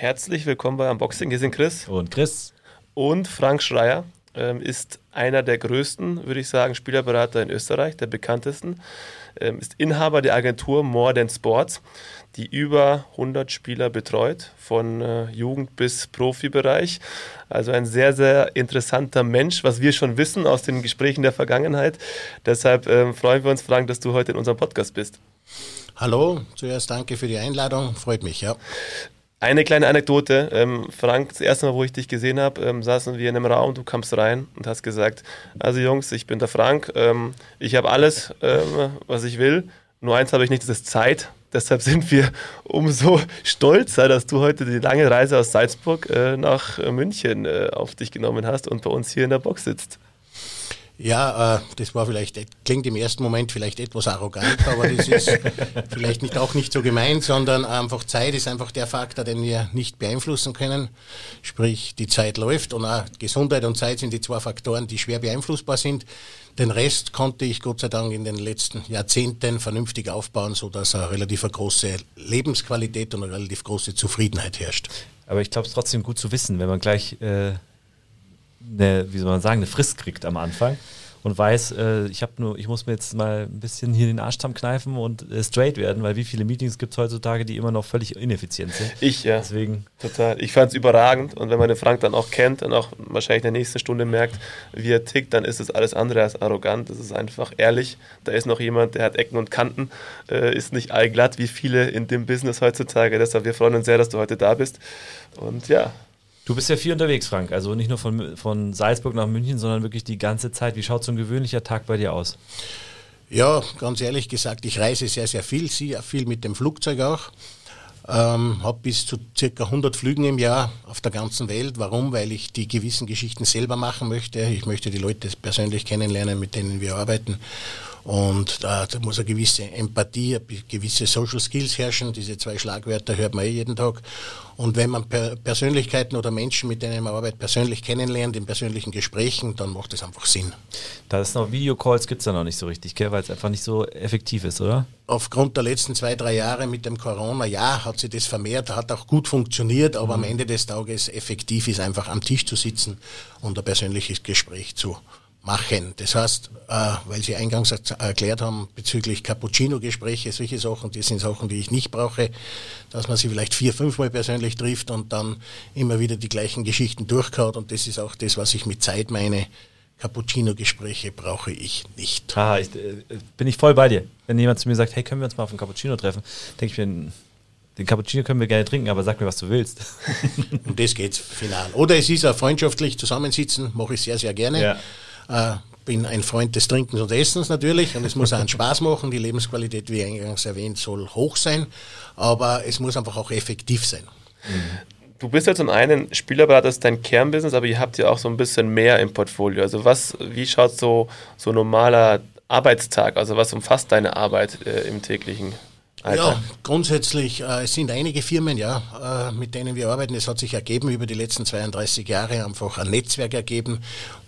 Herzlich willkommen bei Unboxing. Hier sind Chris. Und Chris. Und Frank Schreier ähm, ist einer der größten, würde ich sagen, Spielerberater in Österreich, der bekanntesten. Ähm, ist Inhaber der Agentur More Than Sports, die über 100 Spieler betreut, von äh, Jugend bis Profibereich. Also ein sehr, sehr interessanter Mensch, was wir schon wissen aus den Gesprächen der Vergangenheit. Deshalb ähm, freuen wir uns, Frank, dass du heute in unserem Podcast bist. Hallo, zuerst danke für die Einladung, freut mich, ja. Eine kleine Anekdote. Ähm, Frank, das erste Mal, wo ich dich gesehen habe, ähm, saßen wir in einem Raum, du kamst rein und hast gesagt, also Jungs, ich bin der Frank, ähm, ich habe alles, ähm, was ich will, nur eins habe ich nicht, das ist Zeit. Deshalb sind wir umso stolzer, dass du heute die lange Reise aus Salzburg äh, nach München äh, auf dich genommen hast und bei uns hier in der Box sitzt. Ja, äh, das war vielleicht, klingt im ersten Moment vielleicht etwas arrogant, aber das ist vielleicht nicht, auch nicht so gemeint, sondern einfach Zeit ist einfach der Faktor, den wir nicht beeinflussen können. Sprich, die Zeit läuft und auch Gesundheit und Zeit sind die zwei Faktoren, die schwer beeinflussbar sind. Den Rest konnte ich Gott sei Dank in den letzten Jahrzehnten vernünftig aufbauen, so dass eine relativ große Lebensqualität und eine relativ große Zufriedenheit herrscht. Aber ich glaube, es ist trotzdem gut zu wissen, wenn man gleich äh, eine, wie soll man sagen, eine Frist kriegt am Anfang und weiß, äh, ich habe nur, ich muss mir jetzt mal ein bisschen hier den Arsch kneifen und äh, straight werden, weil wie viele Meetings gibt es heutzutage, die immer noch völlig ineffizient sind. Ich, ja. Deswegen. Total. Ich fand es überragend und wenn man den Frank dann auch kennt und auch wahrscheinlich in der nächsten Stunde merkt, wie er tickt, dann ist es alles andere als arrogant. Das ist einfach ehrlich. Da ist noch jemand, der hat Ecken und Kanten, äh, ist nicht allglatt wie viele in dem Business heutzutage. Deshalb, wir freuen uns sehr, dass du heute da bist. Und ja, Du bist ja viel unterwegs, Frank. Also nicht nur von, von Salzburg nach München, sondern wirklich die ganze Zeit. Wie schaut so ein gewöhnlicher Tag bei dir aus? Ja, ganz ehrlich gesagt, ich reise sehr, sehr viel, sehr viel mit dem Flugzeug auch. Ähm, habe bis zu circa 100 Flügen im Jahr auf der ganzen Welt. Warum? Weil ich die gewissen Geschichten selber machen möchte. Ich möchte die Leute persönlich kennenlernen, mit denen wir arbeiten. Und da, da muss eine gewisse Empathie, gewisse Social Skills herrschen. Diese zwei Schlagwörter hört man eh jeden Tag. Und wenn man per Persönlichkeiten oder Menschen, mit denen man arbeitet, persönlich kennenlernt, in persönlichen Gesprächen, dann macht das einfach Sinn. Da ist noch Videocalls gibt es da noch nicht so richtig, weil es einfach nicht so effektiv ist, oder? Aufgrund der letzten zwei, drei Jahre mit dem Corona, ja, hat sich das vermehrt, hat auch gut funktioniert, aber mhm. am Ende des Tages effektiv ist einfach am Tisch zu sitzen und ein persönliches Gespräch zu machen. Das heißt, äh, weil Sie eingangs erklärt haben bezüglich Cappuccino-Gespräche, solche Sachen, die sind Sachen, die ich nicht brauche, dass man sie vielleicht vier, fünfmal persönlich trifft und dann immer wieder die gleichen Geschichten durchkaut. Und das ist auch das, was ich mit Zeit meine. Cappuccino-Gespräche brauche ich nicht. Ah, ich, äh, bin ich voll bei dir. Wenn jemand zu mir sagt, hey, können wir uns mal auf ein Cappuccino treffen, denke ich mir, den Cappuccino können wir gerne trinken, aber sag mir, was du willst. um das geht's final. Oder es ist ein freundschaftlich Zusammensitzen, mache ich sehr, sehr gerne. Ja. Äh, bin ein Freund des Trinkens und Essens natürlich und es muss auch einen Spaß machen. Die Lebensqualität, wie eingangs erwähnt, soll hoch sein, aber es muss einfach auch effektiv sein. Du bist ja zum einen Spielerberater, das ist dein Kernbusiness, aber ihr habt ja auch so ein bisschen mehr im Portfolio. Also was, wie schaut so so normaler Arbeitstag, also was umfasst deine Arbeit äh, im täglichen? Alter. Ja, grundsätzlich, äh, es sind einige Firmen, ja, äh, mit denen wir arbeiten. Es hat sich ergeben über die letzten 32 Jahre einfach ein Netzwerk ergeben,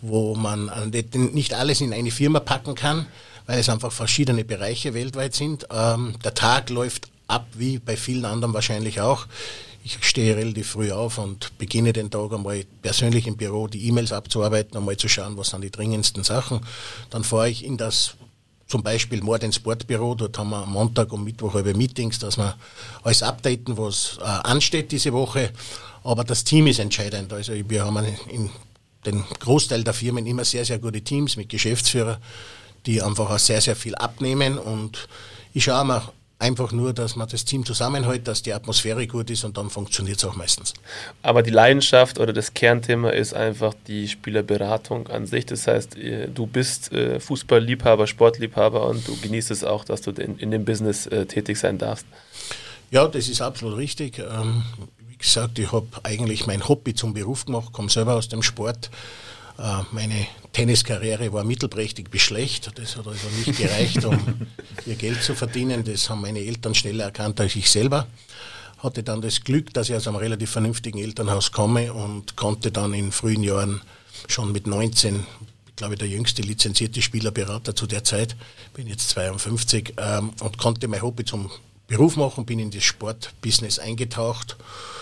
wo man äh, nicht alles in eine Firma packen kann, weil es einfach verschiedene Bereiche weltweit sind. Ähm, der Tag läuft ab, wie bei vielen anderen wahrscheinlich auch. Ich stehe relativ früh auf und beginne den Tag einmal persönlich im Büro die E-Mails abzuarbeiten, einmal zu schauen, was sind die dringendsten Sachen. Dann fahre ich in das zum Beispiel Mord Sportbüro, dort haben wir am Montag und Mittwoch halbe Meetings, dass wir alles updaten, was äh, ansteht diese Woche. Aber das Team ist entscheidend. Also wir haben in den Großteil der Firmen immer sehr, sehr gute Teams mit Geschäftsführern, die einfach auch sehr, sehr viel abnehmen. Und ich schaue mir einfach nur, dass man das Team zusammenhält, dass die Atmosphäre gut ist und dann funktioniert es auch meistens. Aber die Leidenschaft oder das Kernthema ist einfach die Spielerberatung an sich. Das heißt, du bist äh, Fußballliebhaber, Sportliebhaber und du genießt es auch, dass du in, dem Business äh, tätig sein darfst. Ja, das ist absolut richtig. Ähm, wie gesagt, ich habe eigentlich mein Hobby zum Beruf gemacht, komme selber aus dem Sport äh, meine Tenniskarriere war mittelprächtig bis schlecht. Das hat also nicht gereicht, um ihr Geld zu verdienen. Das haben meine Eltern schneller erkannt als ich selber. Hatte dann das Glück, dass ich aus einem relativ vernünftigen Elternhaus komme und konnte dann in frühen Jahren schon mit 19 glaube ich, der jüngste lizenzierte Spielerberater zu der Zeit, bin jetzt 52 ähm, und konnte mein Hobby zum Beruf machen, bin in das Sportbusiness eingetaucht äh,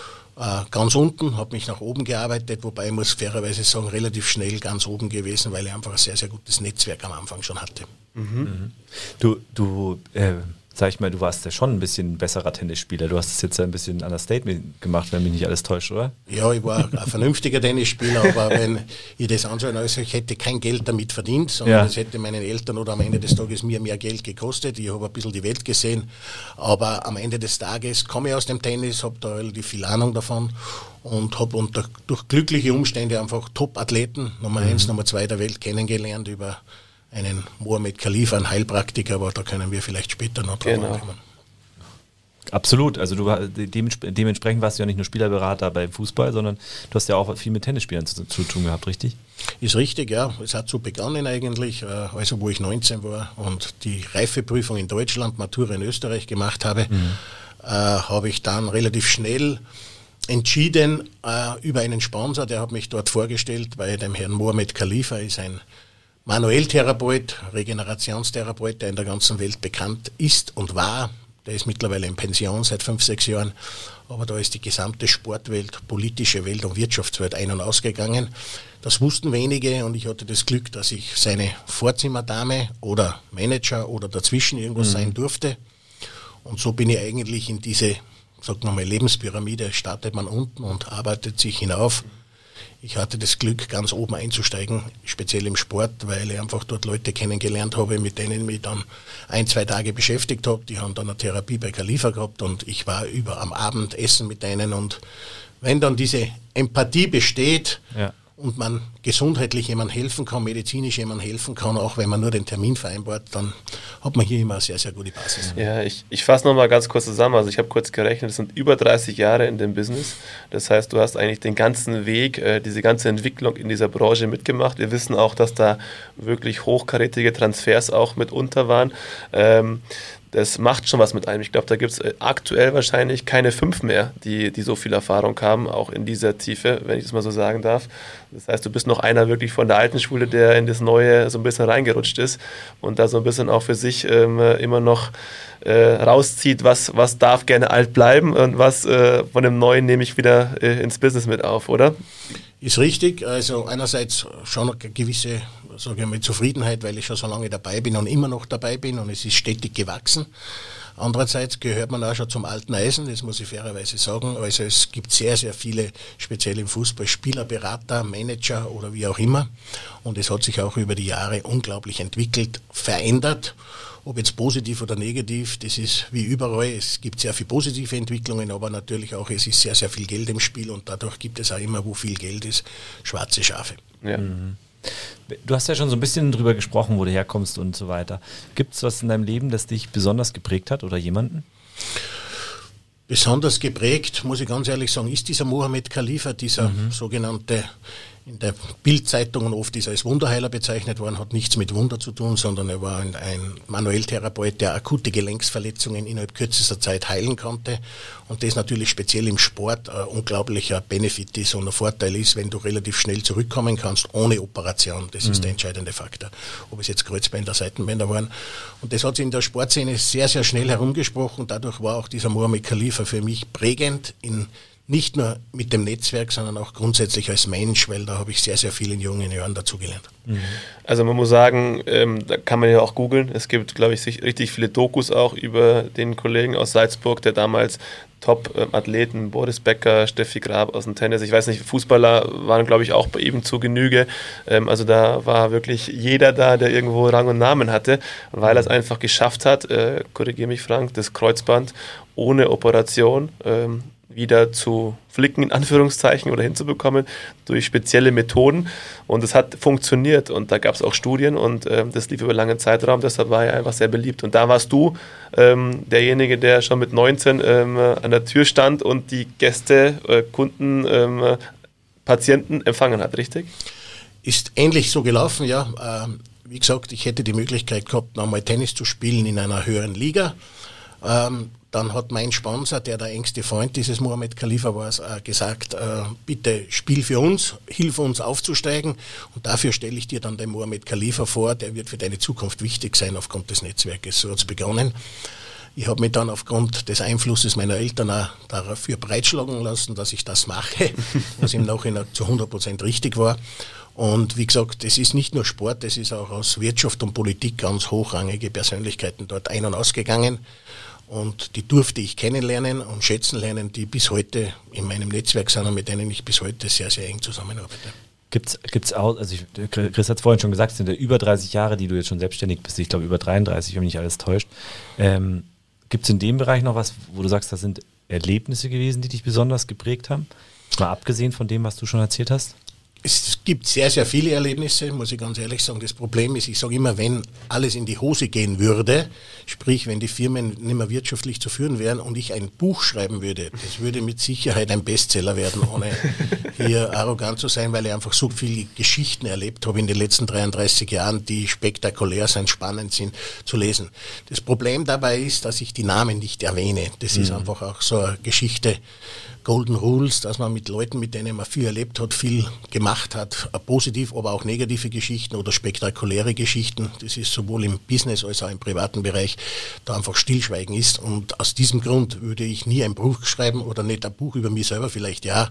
ganz unten, habe mich nach oben gearbeitet, wobei ich muss fairerweise sagen, relativ schnell ganz oben gewesen, weil ich einfach ein sehr, sehr gutes Netzwerk am Anfang schon hatte. Mhm. Du, du äh, sag ich mal, du warst ja schon ein bisschen besserer Tennisspieler. Du hast es jetzt ein bisschen an der Statement gemacht, wenn mich nicht alles täuscht, oder? Ja, ich war ein vernünftiger Tennisspieler, aber wenn ich das anschaue, also ich hätte kein Geld damit verdient, sondern es ja. hätte meinen Eltern oder am Ende des Tages mir mehr Geld gekostet. Ich habe ein bisschen die Welt gesehen, aber am Ende des Tages komme ich aus dem Tennis, habe da relativ viel Ahnung davon und habe unter, durch glückliche Umstände einfach Top-Athleten, Nummer mhm. eins, Nummer zwei der Welt kennengelernt über einen Mohamed Khalifa, einen Heilpraktiker, aber da können wir vielleicht später noch drauf genau. kommen. Absolut. Also du dementsprechend warst du ja nicht nur Spielerberater beim Fußball, sondern du hast ja auch viel mit Tennisspielern zu, zu tun gehabt, richtig? Ist richtig, ja. Es hat so begonnen eigentlich, äh, also wo ich 19 war und die Reifeprüfung in Deutschland, Matura in Österreich gemacht habe, mhm. äh, habe ich dann relativ schnell entschieden äh, über einen Sponsor, der hat mich dort vorgestellt bei dem Herrn Mohamed Khalifa, ist ein Manuelltherapeut, Regenerationstherapeut, der in der ganzen Welt bekannt ist und war. Der ist mittlerweile in Pension seit fünf, sechs Jahren. Aber da ist die gesamte Sportwelt, politische Welt und Wirtschaftswelt ein- und ausgegangen. Das wussten wenige und ich hatte das Glück, dass ich seine Vorzimmerdame oder Manager oder dazwischen irgendwas mhm. sein durfte. Und so bin ich eigentlich in diese, sagt man mal, Lebenspyramide, startet man unten und arbeitet sich hinauf. Ich hatte das Glück, ganz oben einzusteigen, speziell im Sport, weil ich einfach dort Leute kennengelernt habe, mit denen ich mich dann ein, zwei Tage beschäftigt habe. Die haben dann eine Therapie bei Khalifa gehabt und ich war über am Abend essen mit denen und wenn dann diese Empathie besteht, ja und man gesundheitlich jemand helfen kann, medizinisch jemand helfen kann, auch wenn man nur den Termin vereinbart, dann hat man hier immer eine sehr, sehr gute Basis. Ja, ich, ich fasse nochmal ganz kurz zusammen. Also ich habe kurz gerechnet, es sind über 30 Jahre in dem Business. Das heißt, du hast eigentlich den ganzen Weg, äh, diese ganze Entwicklung in dieser Branche mitgemacht. Wir wissen auch, dass da wirklich hochkarätige Transfers auch mitunter waren. Das macht schon was mit einem. Ich glaube, da gibt es äh, aktuell wahrscheinlich keine fünf mehr, die, die so viel Erfahrung haben, auch in dieser Tiefe, wenn ich das mal so sagen darf. Das heißt, du bist noch einer wirklich von der alten Schule, der in das Neue so ein bisschen reingerutscht ist und da so ein bisschen auch für sich ähm, immer noch äh, rauszieht, was, was darf gerne alt bleiben und was äh, von dem Neuen nehme ich wieder äh, ins Business mit auf, oder? Ist richtig. Also einerseits schon eine gewisse sage ich mal, Zufriedenheit, weil ich schon so lange dabei bin und immer noch dabei bin und es ist stetig gewachsen. Andererseits gehört man auch schon zum alten Eisen, das muss ich fairerweise sagen. Also es gibt sehr, sehr viele, speziell im Fußball, Spieler, Berater, Manager oder wie auch immer. Und es hat sich auch über die Jahre unglaublich entwickelt, verändert. Ob jetzt positiv oder negativ, das ist wie überall. Es gibt sehr viele positive Entwicklungen, aber natürlich auch, es ist sehr, sehr viel Geld im Spiel und dadurch gibt es auch immer, wo viel Geld ist, schwarze Schafe. Ja. Mhm. Du hast ja schon so ein bisschen drüber gesprochen, wo du herkommst und so weiter. Gibt es was in deinem Leben, das dich besonders geprägt hat oder jemanden? Besonders geprägt, muss ich ganz ehrlich sagen, ist dieser Mohammed Khalifa, dieser mhm. sogenannte in der Bildzeitungen oft ist er als Wunderheiler bezeichnet worden, hat nichts mit Wunder zu tun, sondern er war ein, ein Manuelltherapeut, der akute Gelenksverletzungen innerhalb kürzester Zeit heilen konnte. Und das natürlich speziell im Sport ein unglaublicher Benefit ist und ein Vorteil ist, wenn du relativ schnell zurückkommen kannst, ohne Operation. Das mhm. ist der entscheidende Faktor. Ob es jetzt Kreuzbänder, Seitenbänder waren. Und das hat sich in der Sportszene sehr, sehr schnell herumgesprochen. Dadurch war auch dieser Mohamed Khalifa für mich prägend in nicht nur mit dem Netzwerk, sondern auch grundsätzlich als Mensch, weil da habe ich sehr, sehr viel in jungen Jahren dazugelernt. Mhm. Also man muss sagen, ähm, da kann man ja auch googeln. Es gibt, glaube ich, richtig viele Dokus auch über den Kollegen aus Salzburg, der damals Top-Athleten, Boris Becker, Steffi Grab aus dem Tennis, ich weiß nicht, Fußballer waren, glaube ich, auch ihm zu Genüge. Ähm, also da war wirklich jeder da, der irgendwo Rang und Namen hatte, weil er es einfach geschafft hat, äh, korrigiere mich Frank, das Kreuzband ohne Operation ähm, wieder zu flicken, in Anführungszeichen, oder hinzubekommen durch spezielle Methoden. Und es hat funktioniert und da gab es auch Studien und äh, das lief über langen Zeitraum, deshalb war er einfach sehr beliebt. Und da warst du ähm, derjenige, der schon mit 19 ähm, an der Tür stand und die Gäste, äh, Kunden, ähm, Patienten empfangen hat, richtig? Ist ähnlich so gelaufen, ja. Ähm, wie gesagt, ich hätte die Möglichkeit gehabt, nochmal Tennis zu spielen in einer höheren Liga. Ähm, dann hat mein Sponsor, der der engste Freund dieses Mohammed Khalifa war, äh, gesagt, äh, bitte spiel für uns, hilf uns aufzusteigen und dafür stelle ich dir dann den Mohammed Khalifa vor, der wird für deine Zukunft wichtig sein aufgrund des Netzwerkes. So hat es begonnen. Ich habe mich dann aufgrund des Einflusses meiner Eltern auch dafür breitschlagen lassen, dass ich das mache, was im Nachhinein zu 100 Prozent richtig war. Und wie gesagt, es ist nicht nur Sport, es ist auch aus Wirtschaft und Politik ganz hochrangige Persönlichkeiten dort ein- und ausgegangen. Und die durfte ich kennenlernen und schätzen lernen, die bis heute in meinem Netzwerk sind und mit denen ich bis heute sehr, sehr eng zusammenarbeite. Gibt es auch, also ich, Chris hat es vorhin schon gesagt, es sind ja über 30 Jahre, die du jetzt schon selbstständig bist, ich glaube über 33, wenn mich nicht alles täuscht. Ähm, Gibt es in dem Bereich noch was, wo du sagst, das sind Erlebnisse gewesen, die dich besonders geprägt haben? Mal abgesehen von dem, was du schon erzählt hast? Es gibt sehr, sehr viele Erlebnisse, muss ich ganz ehrlich sagen. Das Problem ist, ich sage immer, wenn alles in die Hose gehen würde, sprich, wenn die Firmen nicht mehr wirtschaftlich zu führen wären und ich ein Buch schreiben würde, das würde mit Sicherheit ein Bestseller werden, ohne hier arrogant zu sein, weil ich einfach so viele Geschichten erlebt habe in den letzten 33 Jahren, die spektakulär sind, spannend sind zu lesen. Das Problem dabei ist, dass ich die Namen nicht erwähne. Das mhm. ist einfach auch so eine Geschichte, Golden Rules, dass man mit Leuten, mit denen man viel erlebt hat, viel gemacht hat, positiv, aber auch negative Geschichten oder spektakuläre Geschichten. Das ist sowohl im Business als auch im privaten Bereich da einfach Stillschweigen ist. Und aus diesem Grund würde ich nie ein Buch schreiben oder nicht ein Buch über mich selber vielleicht ja,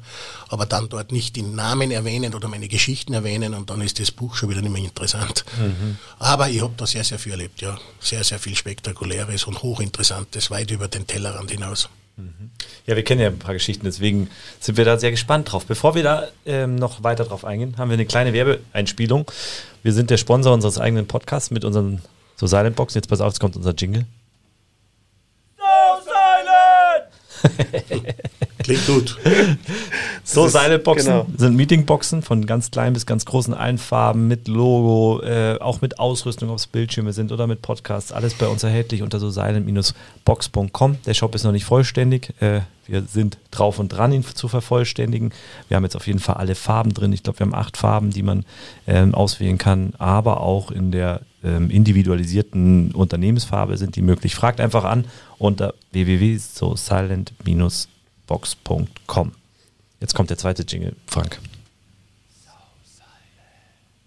aber dann dort nicht den Namen erwähnen oder meine Geschichten erwähnen und dann ist das Buch schon wieder nicht mehr interessant. Mhm. Aber ich habe da sehr, sehr viel erlebt, ja. Sehr, sehr viel Spektakuläres und Hochinteressantes, weit über den Tellerrand hinaus. Ja, wir kennen ja ein paar Geschichten, deswegen sind wir da sehr gespannt drauf. Bevor wir da ähm, noch weiter drauf eingehen, haben wir eine kleine Werbeeinspielung. Wir sind der Sponsor unseres eigenen Podcasts mit unseren So Silent Boxen. Jetzt pass auf, jetzt kommt unser Jingle. So Silent! Klingt gut. so Seileboxen genau. sind Meetingboxen von ganz klein bis ganz großen allen Farben mit Logo, äh, auch mit Ausrüstung, ob es Bildschirme sind oder mit Podcasts. Alles bei uns erhältlich unter so silent-box.com. Der Shop ist noch nicht vollständig. Äh, wir sind drauf und dran, ihn zu vervollständigen. Wir haben jetzt auf jeden Fall alle Farben drin. Ich glaube, wir haben acht Farben, die man ähm, auswählen kann, aber auch in der ähm, individualisierten Unternehmensfarbe sind die möglich. Fragt einfach an unter www.sosilent-box.com box.com. Jetzt kommt der zweite Jingle, Frank.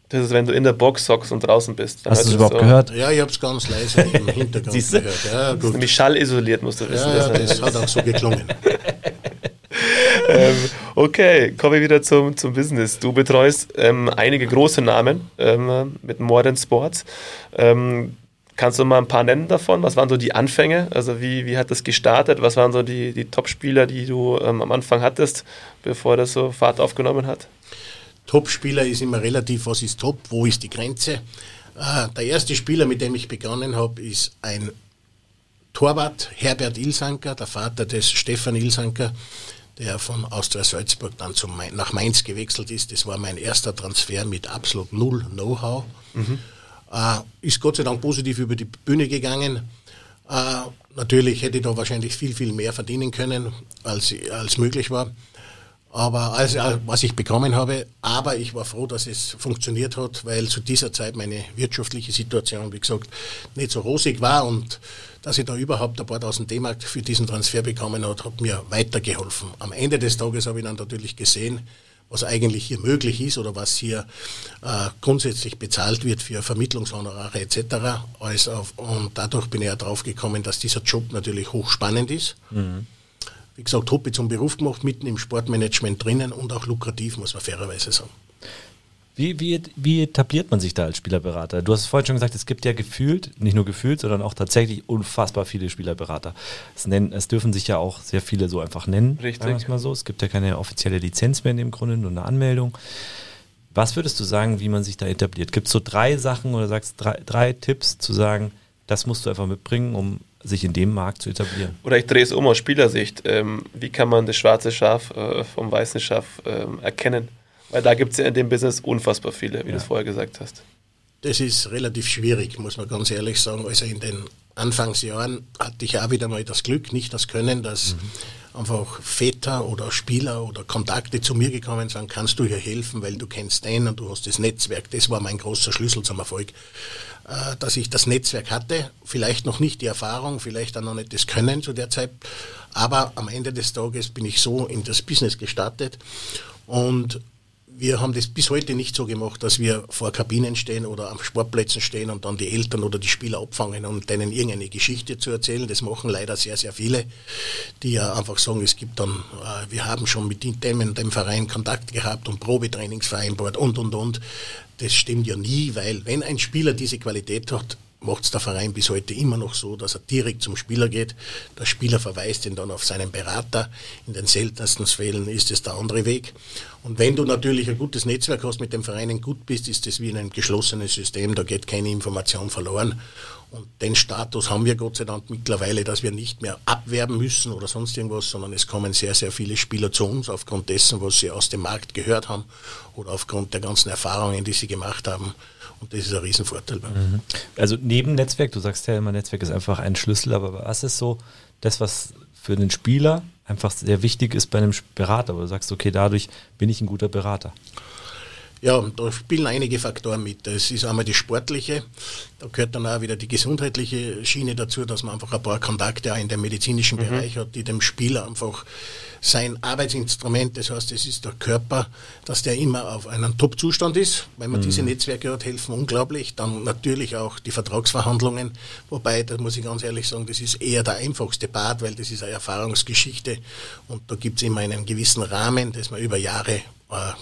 Das ist, wenn du in der Box hockst und draußen bist. Hast du es überhaupt so. gehört? Ja, ich habe es ganz leise im Hintergrund Siehst du? gehört. Ja, gut. Das ist nämlich schallisoliert, musst du wissen. Ja, das, das hat auch so geklungen. ähm, okay, kommen wir wieder zum, zum Business. Du betreust ähm, einige große Namen ähm, mit Modern Sports. Ähm, Kannst du mal ein paar nennen davon? Was waren so die Anfänge? Also wie, wie hat das gestartet? Was waren so die, die Top-Spieler, die du ähm, am Anfang hattest, bevor das so Fahrt aufgenommen hat? Top-Spieler ist immer relativ, was ist top, wo ist die Grenze? Äh, der erste Spieler, mit dem ich begonnen habe, ist ein Torwart, Herbert Ilsanker, der Vater des Stefan Ilsanker, der von Austria Salzburg dann zum, nach Mainz gewechselt ist. Das war mein erster Transfer mit absolut null Know-how. Mhm. Äh, ist Gott sei Dank positiv über die Bühne gegangen. Äh, natürlich hätte ich da wahrscheinlich viel, viel mehr verdienen können, als, als möglich war. Aber also, was ich bekommen habe, aber ich war froh, dass es funktioniert hat, weil zu dieser Zeit meine wirtschaftliche Situation, wie gesagt, nicht so rosig war und dass ich da überhaupt ein paar tausend D-Mark für diesen Transfer bekommen hat, hat mir weitergeholfen. Am Ende des Tages habe ich dann natürlich gesehen, was eigentlich hier möglich ist oder was hier äh, grundsätzlich bezahlt wird für Vermittlungshonorare etc. Also, und dadurch bin ich ja drauf gekommen, dass dieser Job natürlich hochspannend ist. Mhm. Wie gesagt, ich zum Beruf gemacht, mitten im Sportmanagement drinnen und auch lukrativ, muss man fairerweise sagen. Wie, wie, wie etabliert man sich da als Spielerberater? Du hast vorhin schon gesagt, es gibt ja gefühlt, nicht nur gefühlt, sondern auch tatsächlich unfassbar viele Spielerberater. Es, nennen, es dürfen sich ja auch sehr viele so einfach nennen. Richtig. Mal so. Es gibt ja keine offizielle Lizenz mehr in dem Grunde, nur eine Anmeldung. Was würdest du sagen, wie man sich da etabliert? Gibt es so drei Sachen oder sagst drei, drei Tipps zu sagen, das musst du einfach mitbringen, um sich in dem Markt zu etablieren? Oder ich drehe es um aus Spielersicht. Ähm, wie kann man das schwarze Schaf äh, vom weißen Schaf ähm, erkennen? Weil da gibt es ja in dem Business unfassbar viele, wie ja. du es vorher gesagt hast. Das ist relativ schwierig, muss man ganz ehrlich sagen. Also in den Anfangsjahren hatte ich auch wieder mal das Glück, nicht das Können, dass mhm. einfach Väter oder Spieler oder Kontakte zu mir gekommen sind, kannst du hier helfen, weil du kennst den und du hast das Netzwerk. Das war mein großer Schlüssel zum Erfolg, äh, dass ich das Netzwerk hatte, vielleicht noch nicht die Erfahrung, vielleicht auch noch nicht das Können zu der Zeit, aber am Ende des Tages bin ich so in das Business gestartet und wir haben das bis heute nicht so gemacht, dass wir vor Kabinen stehen oder am Sportplätzen stehen und dann die Eltern oder die Spieler abfangen und denen irgendeine Geschichte zu erzählen. Das machen leider sehr, sehr viele, die ja einfach sagen, es gibt dann, äh, wir haben schon mit dem und dem Verein Kontakt gehabt und Probetrainings vereinbart und, und, und. Das stimmt ja nie, weil wenn ein Spieler diese Qualität hat, macht es der Verein bis heute immer noch so, dass er direkt zum Spieler geht. Der Spieler verweist ihn dann auf seinen Berater. In den seltensten Fällen ist es der andere Weg. Und wenn du natürlich ein gutes Netzwerk hast, mit dem Vereinen gut bist, ist das wie in einem geschlossenen System, da geht keine Information verloren. Und den Status haben wir Gott sei Dank mittlerweile, dass wir nicht mehr abwerben müssen oder sonst irgendwas, sondern es kommen sehr, sehr viele Spieler zu uns aufgrund dessen, was sie aus dem Markt gehört haben oder aufgrund der ganzen Erfahrungen, die sie gemacht haben. Und das ist ein Riesenvorteil. Mhm. Also neben Netzwerk, du sagst ja immer, Netzwerk ist einfach ein Schlüssel, aber was ist so das, was für den Spieler einfach sehr wichtig ist bei einem Berater, wo du sagst, okay, dadurch bin ich ein guter Berater? Ja, da spielen einige Faktoren mit. Das ist einmal die sportliche, da gehört dann auch wieder die gesundheitliche Schiene dazu, dass man einfach ein paar Kontakte auch in dem medizinischen mhm. Bereich hat, die dem Spieler einfach sein Arbeitsinstrument, das heißt, es ist der Körper, dass der immer auf einem Top-Zustand ist. Wenn man mhm. diese Netzwerke hat, helfen unglaublich. Dann natürlich auch die Vertragsverhandlungen, wobei, da muss ich ganz ehrlich sagen, das ist eher der einfachste Part, weil das ist eine Erfahrungsgeschichte und da gibt es immer einen gewissen Rahmen, das man über Jahre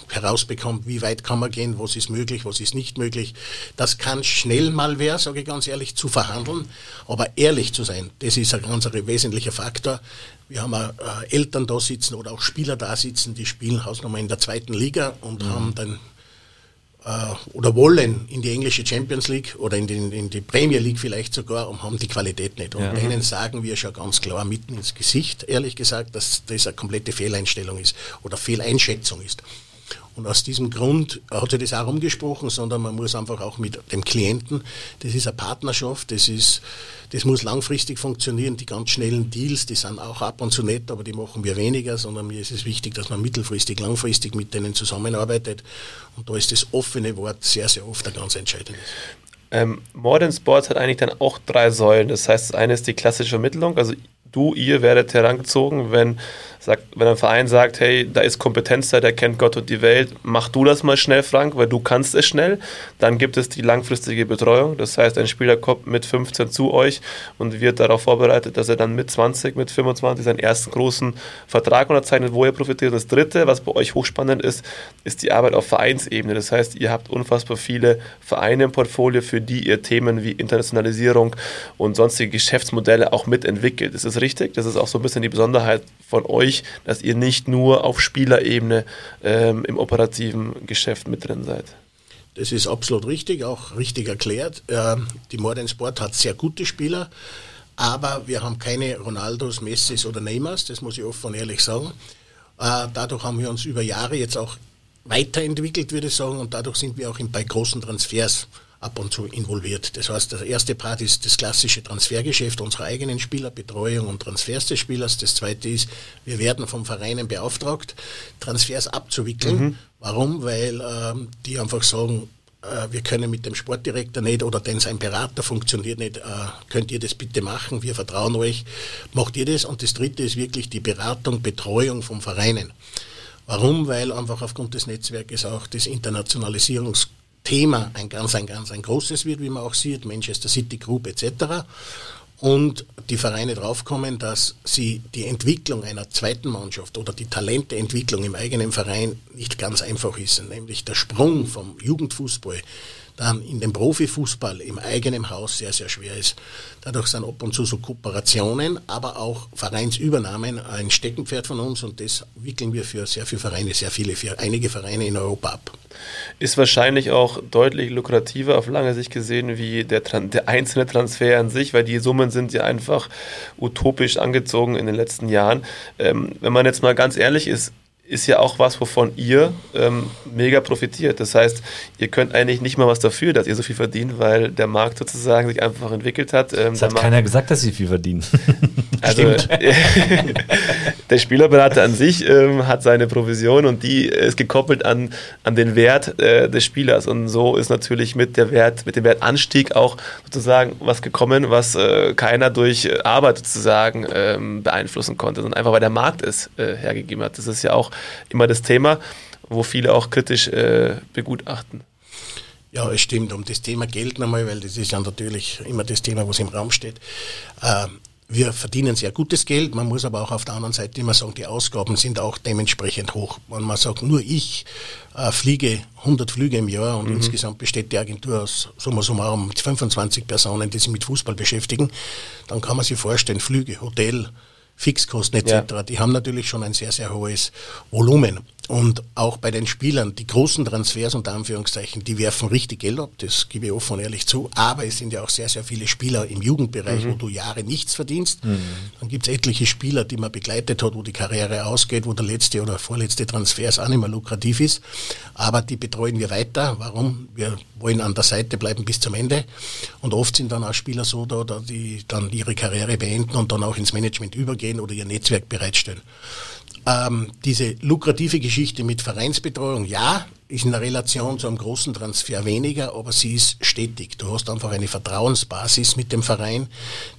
herausbekommt, wie weit kann man gehen, was ist möglich, was ist nicht möglich. Das kann schnell mal werden, sage ich ganz ehrlich, zu verhandeln, aber ehrlich zu sein, das ist ein ganz wesentlicher Faktor. Wir haben auch äh, Eltern da sitzen oder auch Spieler da sitzen, die spielen Hausnummer in der zweiten Liga und mhm. haben dann äh, oder wollen in die englische Champions League oder in die, in die Premier League vielleicht sogar und haben die Qualität nicht. Und ja. denen sagen wir schon ganz klar mitten ins Gesicht, ehrlich gesagt, dass das eine komplette Fehleinstellung ist oder Fehleinschätzung ist. Und aus diesem Grund hat er das auch umgesprochen, sondern man muss einfach auch mit dem Klienten, das ist eine Partnerschaft, das ist, das muss langfristig funktionieren. Die ganz schnellen Deals, die sind auch ab und zu nett, aber die machen wir weniger, sondern mir ist es wichtig, dass man mittelfristig, langfristig mit denen zusammenarbeitet. Und da ist das offene Wort sehr, sehr oft ein ganz entscheidendes. Ähm, Modern Sports hat eigentlich dann auch drei Säulen. Das heißt, das eine ist die klassische Vermittlung, also du, ihr werdet herangezogen, wenn sagt, wenn ein Verein sagt, hey, da ist Kompetenz da, der kennt Gott und die Welt, mach du das mal schnell, Frank, weil du kannst es schnell. Dann gibt es die langfristige Betreuung. Das heißt, ein Spieler kommt mit 15 zu euch und wird darauf vorbereitet, dass er dann mit 20, mit 25 seinen ersten großen Vertrag unterzeichnet, wo er profitiert. Das dritte, was bei euch hochspannend ist, ist die Arbeit auf Vereinsebene. Das heißt, ihr habt unfassbar viele Vereine im Portfolio, für die ihr Themen wie Internationalisierung und sonstige Geschäftsmodelle auch mitentwickelt. Das ist richtig. Das ist auch so ein bisschen die Besonderheit von euch dass ihr nicht nur auf Spielerebene ähm, im operativen Geschäft mit drin seid. Das ist absolut richtig, auch richtig erklärt. Ähm, die Modern Sport hat sehr gute Spieler, aber wir haben keine Ronaldos, Messis oder Neymars, das muss ich offen und ehrlich sagen. Äh, dadurch haben wir uns über Jahre jetzt auch weiterentwickelt, würde ich sagen, und dadurch sind wir auch bei großen Transfers ab und zu involviert. Das heißt, der erste Part ist das klassische Transfergeschäft unserer eigenen Spieler, Betreuung und Transfers des Spielers. Das zweite ist, wir werden vom Vereinen beauftragt, Transfers abzuwickeln. Mhm. Warum? Weil ähm, die einfach sagen, äh, wir können mit dem Sportdirektor nicht oder denn sein Berater funktioniert nicht, äh, könnt ihr das bitte machen, wir vertrauen euch, macht ihr das. Und das dritte ist wirklich die Beratung, Betreuung vom Vereinen. Warum? Weil einfach aufgrund des Netzwerkes auch das Internationalisierungs Thema ein ganz, ein ganz ein großes wird, wie man auch sieht, Manchester City Group etc. Und die Vereine draufkommen, dass sie die Entwicklung einer zweiten Mannschaft oder die Talenteentwicklung im eigenen Verein nicht ganz einfach ist. Nämlich der Sprung vom Jugendfußball dann in den Profifußball im eigenen Haus sehr, sehr schwer ist. Dadurch sind ab und zu so Kooperationen, aber auch Vereinsübernahmen ein Steckenpferd von uns und das wickeln wir für sehr viele Vereine, sehr viele, für einige Vereine in Europa ab. Ist wahrscheinlich auch deutlich lukrativer auf lange Sicht gesehen wie der, der einzelne Transfer an sich, weil die Summen sind ja einfach utopisch angezogen in den letzten Jahren. Ähm, wenn man jetzt mal ganz ehrlich ist, ist ja auch was, wovon ihr ähm, mega profitiert. Das heißt, ihr könnt eigentlich nicht mal was dafür, dass ihr so viel verdient, weil der Markt sozusagen sich einfach entwickelt hat. Ähm, hat keiner gesagt, dass sie viel verdienen. Also der Spielerberater an sich ähm, hat seine Provision und die ist gekoppelt an, an den Wert äh, des Spielers. Und so ist natürlich mit der Wert, mit dem Wertanstieg auch sozusagen was gekommen, was äh, keiner durch Arbeit sozusagen ähm, beeinflussen konnte, sondern einfach weil der Markt es äh, hergegeben hat. Das ist ja auch immer das Thema wo viele auch kritisch äh, begutachten. Ja, es stimmt. Um das Thema Geld nochmal, weil das ist ja natürlich immer das Thema, was im Raum steht. Äh, wir verdienen sehr gutes Geld, man muss aber auch auf der anderen Seite immer sagen, die Ausgaben sind auch dementsprechend hoch. Wenn man sagt, nur ich äh, fliege 100 Flüge im Jahr und mhm. insgesamt besteht die Agentur aus summa summarum mit 25 Personen, die sich mit Fußball beschäftigen, dann kann man sich vorstellen, Flüge, Hotel, Fixkosten etc., ja. die haben natürlich schon ein sehr, sehr hohes Volumen. Und auch bei den Spielern, die großen Transfers unter Anführungszeichen, die werfen richtig Geld ab, das gebe ich offen und ehrlich zu. Aber es sind ja auch sehr, sehr viele Spieler im Jugendbereich, mhm. wo du Jahre nichts verdienst. Mhm. Dann gibt es etliche Spieler, die man begleitet hat, wo die Karriere ausgeht, wo der letzte oder vorletzte Transfers auch nicht mehr lukrativ ist. Aber die betreuen wir weiter. Warum? Wir wollen an der Seite bleiben bis zum Ende. Und oft sind dann auch Spieler so da, die dann ihre Karriere beenden und dann auch ins Management übergehen oder ihr Netzwerk bereitstellen. Ähm, diese lukrative Geschichte mit Vereinsbetreuung, ja, ist in der Relation zu einem großen Transfer weniger, aber sie ist stetig. Du hast einfach eine Vertrauensbasis mit dem Verein,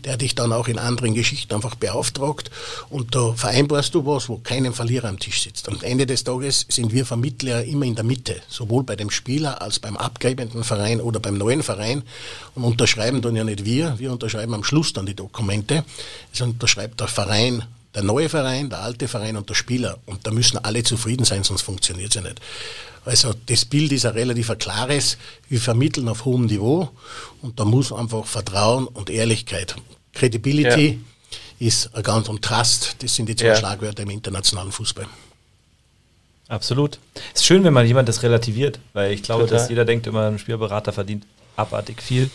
der dich dann auch in anderen Geschichten einfach beauftragt und da vereinbarst du was, wo kein Verlierer am Tisch sitzt. Am Ende des Tages sind wir Vermittler immer in der Mitte, sowohl bei dem Spieler als beim abgebenden Verein oder beim neuen Verein und unterschreiben dann ja nicht wir, wir unterschreiben am Schluss dann die Dokumente. Es unterschreibt der Verein der neue Verein, der alte Verein und der Spieler. Und da müssen alle zufrieden sein, sonst funktioniert es ja nicht. Also das Bild ist ein relativ klares. Wir vermitteln auf hohem Niveau und da muss einfach Vertrauen und Ehrlichkeit. Credibility ja. ist ein ganz und Trust, das sind die zwei ja. Schlagwörter im internationalen Fußball. Absolut. Es ist schön, wenn man jemand das relativiert, weil ich glaube, Total. dass jeder denkt immer, ein Spielberater verdient abartig viel.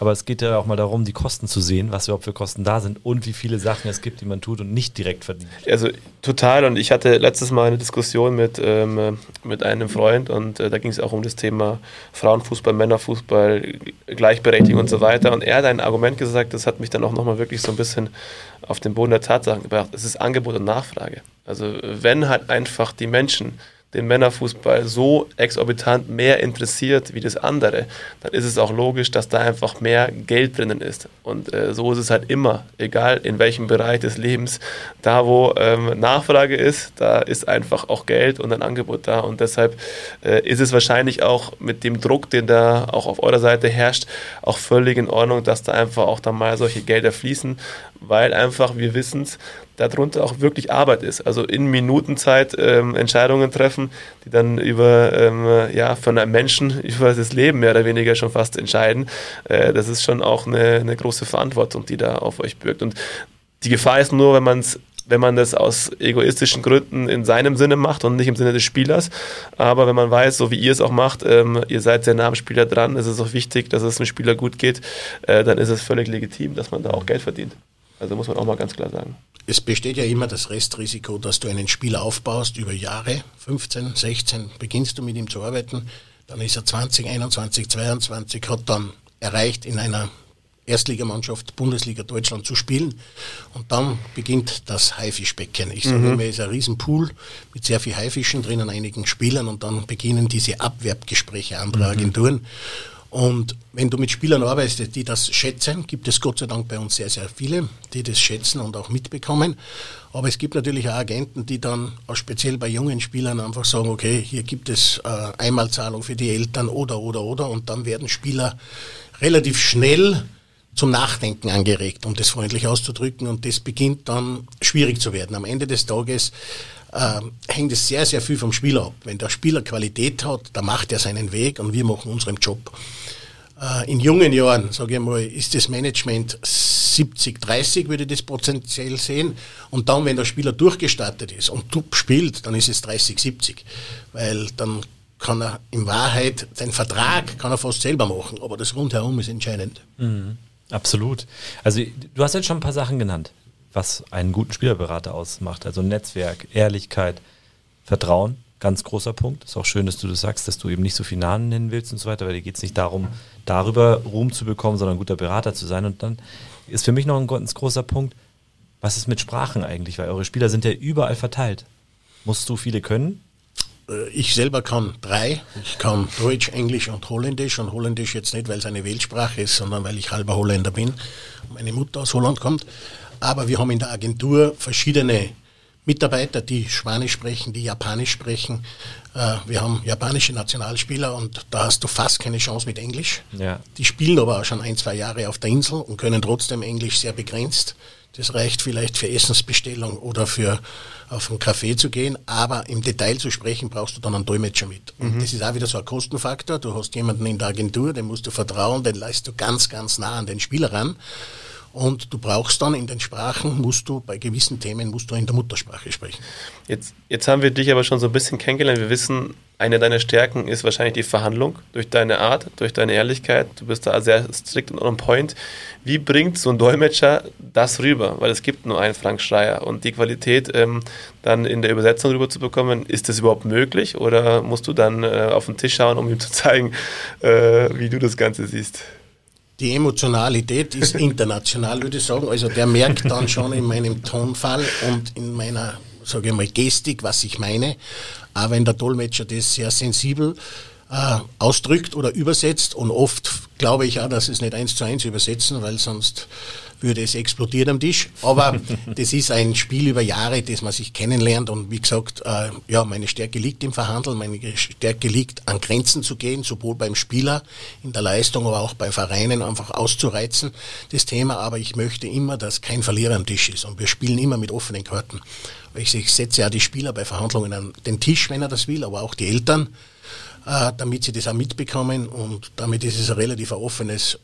Aber es geht ja auch mal darum, die Kosten zu sehen, was überhaupt für Kosten da sind und wie viele Sachen es gibt, die man tut und nicht direkt verdient. Also total. Und ich hatte letztes Mal eine Diskussion mit, ähm, mit einem Freund und äh, da ging es auch um das Thema Frauenfußball, Männerfußball, Gleichberechtigung und so weiter. Und er hat ein Argument gesagt, das hat mich dann auch nochmal wirklich so ein bisschen auf den Boden der Tatsachen gebracht. Es ist Angebot und Nachfrage. Also wenn halt einfach die Menschen den Männerfußball so exorbitant mehr interessiert wie das andere, dann ist es auch logisch, dass da einfach mehr Geld drinnen ist. Und äh, so ist es halt immer, egal in welchem Bereich des Lebens, da wo ähm, Nachfrage ist, da ist einfach auch Geld und ein Angebot da. Und deshalb äh, ist es wahrscheinlich auch mit dem Druck, den da auch auf eurer Seite herrscht, auch völlig in Ordnung, dass da einfach auch dann mal solche Gelder fließen, weil einfach wir wissen es, darunter auch wirklich Arbeit ist. Also in Minutenzeit ähm, Entscheidungen treffen, die dann über ähm, ja von einem Menschen über das Leben mehr oder weniger schon fast entscheiden. Äh, das ist schon auch eine, eine große Verantwortung, die da auf euch birgt. Und die Gefahr ist nur, wenn man es wenn man das aus egoistischen Gründen in seinem Sinne macht und nicht im Sinne des Spielers. Aber wenn man weiß, so wie ihr es auch macht, ähm, ihr seid sehr nah am Spieler dran, es ist auch wichtig, dass es dem Spieler gut geht, äh, dann ist es völlig legitim, dass man da auch Geld verdient. Also muss man auch mal ganz klar sagen. Es besteht ja immer das Restrisiko, dass du einen Spieler aufbaust über Jahre, 15, 16, beginnst du mit ihm zu arbeiten, dann ist er 20, 21, 22, hat dann erreicht, in einer Erstligamannschaft Bundesliga Deutschland zu spielen. Und dann beginnt das Haifischbecken. Ich sage mhm. immer, es ist ein Riesenpool mit sehr viel Haifischen drinnen, einigen Spielern und dann beginnen diese Abwerbgespräche anderer mhm. Agenturen. Und wenn du mit Spielern arbeitest, die das schätzen, gibt es Gott sei Dank bei uns sehr, sehr viele, die das schätzen und auch mitbekommen. Aber es gibt natürlich auch Agenten, die dann auch speziell bei jungen Spielern einfach sagen, okay, hier gibt es äh, Einmalzahlung für die Eltern oder, oder, oder. Und dann werden Spieler relativ schnell zum Nachdenken angeregt, um das freundlich auszudrücken. Und das beginnt dann schwierig zu werden. Am Ende des Tages äh, hängt es sehr, sehr viel vom Spieler ab. Wenn der Spieler Qualität hat, dann macht er seinen Weg und wir machen unseren Job. Äh, in jungen Jahren, sage ich mal, ist das Management 70-30, würde ich das potenziell sehen. Und dann, wenn der Spieler durchgestartet ist und top spielt, dann ist es 30-70. Weil dann kann er in Wahrheit, den Vertrag kann er fast selber machen, aber das Rundherum ist entscheidend. Mhm, absolut. Also du hast jetzt schon ein paar Sachen genannt was einen guten Spielerberater ausmacht. Also Netzwerk, Ehrlichkeit, Vertrauen, ganz großer Punkt. Ist auch schön, dass du das sagst, dass du eben nicht so viel Namen nennen willst und so weiter, weil dir geht es nicht darum, darüber Ruhm zu bekommen, sondern ein guter Berater zu sein. Und dann ist für mich noch ein ganz großer Punkt, was ist mit Sprachen eigentlich? Weil eure Spieler sind ja überall verteilt. Musst du viele können? Äh, ich selber kann drei. Ich kann Deutsch, Englisch und Holländisch. Und Holländisch jetzt nicht, weil es eine Weltsprache ist, sondern weil ich halber Holländer bin. Meine Mutter aus Holland kommt. Aber wir haben in der Agentur verschiedene Mitarbeiter, die Spanisch sprechen, die Japanisch sprechen. Äh, wir haben japanische Nationalspieler und da hast du fast keine Chance mit Englisch. Ja. Die spielen aber auch schon ein, zwei Jahre auf der Insel und können trotzdem Englisch sehr begrenzt. Das reicht vielleicht für Essensbestellung oder für auf einen Café zu gehen, aber im Detail zu sprechen, brauchst du dann einen Dolmetscher mit. Und mhm. das ist auch wieder so ein Kostenfaktor. Du hast jemanden in der Agentur, dem musst du vertrauen, den leist du ganz, ganz nah an den Spieler ran. Und du brauchst dann in den Sprachen, musst du bei gewissen Themen, musst du in der Muttersprache sprechen. Jetzt, jetzt haben wir dich aber schon so ein bisschen kennengelernt. Wir wissen, eine deiner Stärken ist wahrscheinlich die Verhandlung durch deine Art, durch deine Ehrlichkeit. Du bist da sehr strikt und on point. Wie bringt so ein Dolmetscher das rüber? Weil es gibt nur einen Frank Schreier und die Qualität ähm, dann in der Übersetzung rüber zu bekommen, ist das überhaupt möglich oder musst du dann äh, auf den Tisch schauen, um ihm zu zeigen, äh, wie du das Ganze siehst? Die Emotionalität ist international, würde ich sagen. Also der merkt dann schon in meinem Tonfall und in meiner, sage ich mal, Gestik, was ich meine. Auch wenn der Dolmetscher das sehr sensibel ausdrückt oder übersetzt. Und oft glaube ich auch, dass es nicht eins zu eins übersetzen, weil sonst würde es explodieren am Tisch. Aber das ist ein Spiel über Jahre, das man sich kennenlernt. Und wie gesagt, äh, ja, meine Stärke liegt im Verhandeln, meine Stärke liegt an Grenzen zu gehen, sowohl beim Spieler in der Leistung, aber auch bei Vereinen einfach auszureizen, das Thema. Aber ich möchte immer, dass kein Verlierer am Tisch ist. Und wir spielen immer mit offenen Karten. Ich, ich setze ja die Spieler bei Verhandlungen an den Tisch, wenn er das will, aber auch die Eltern, äh, damit sie das auch mitbekommen. Und damit ist es ein relativ offenes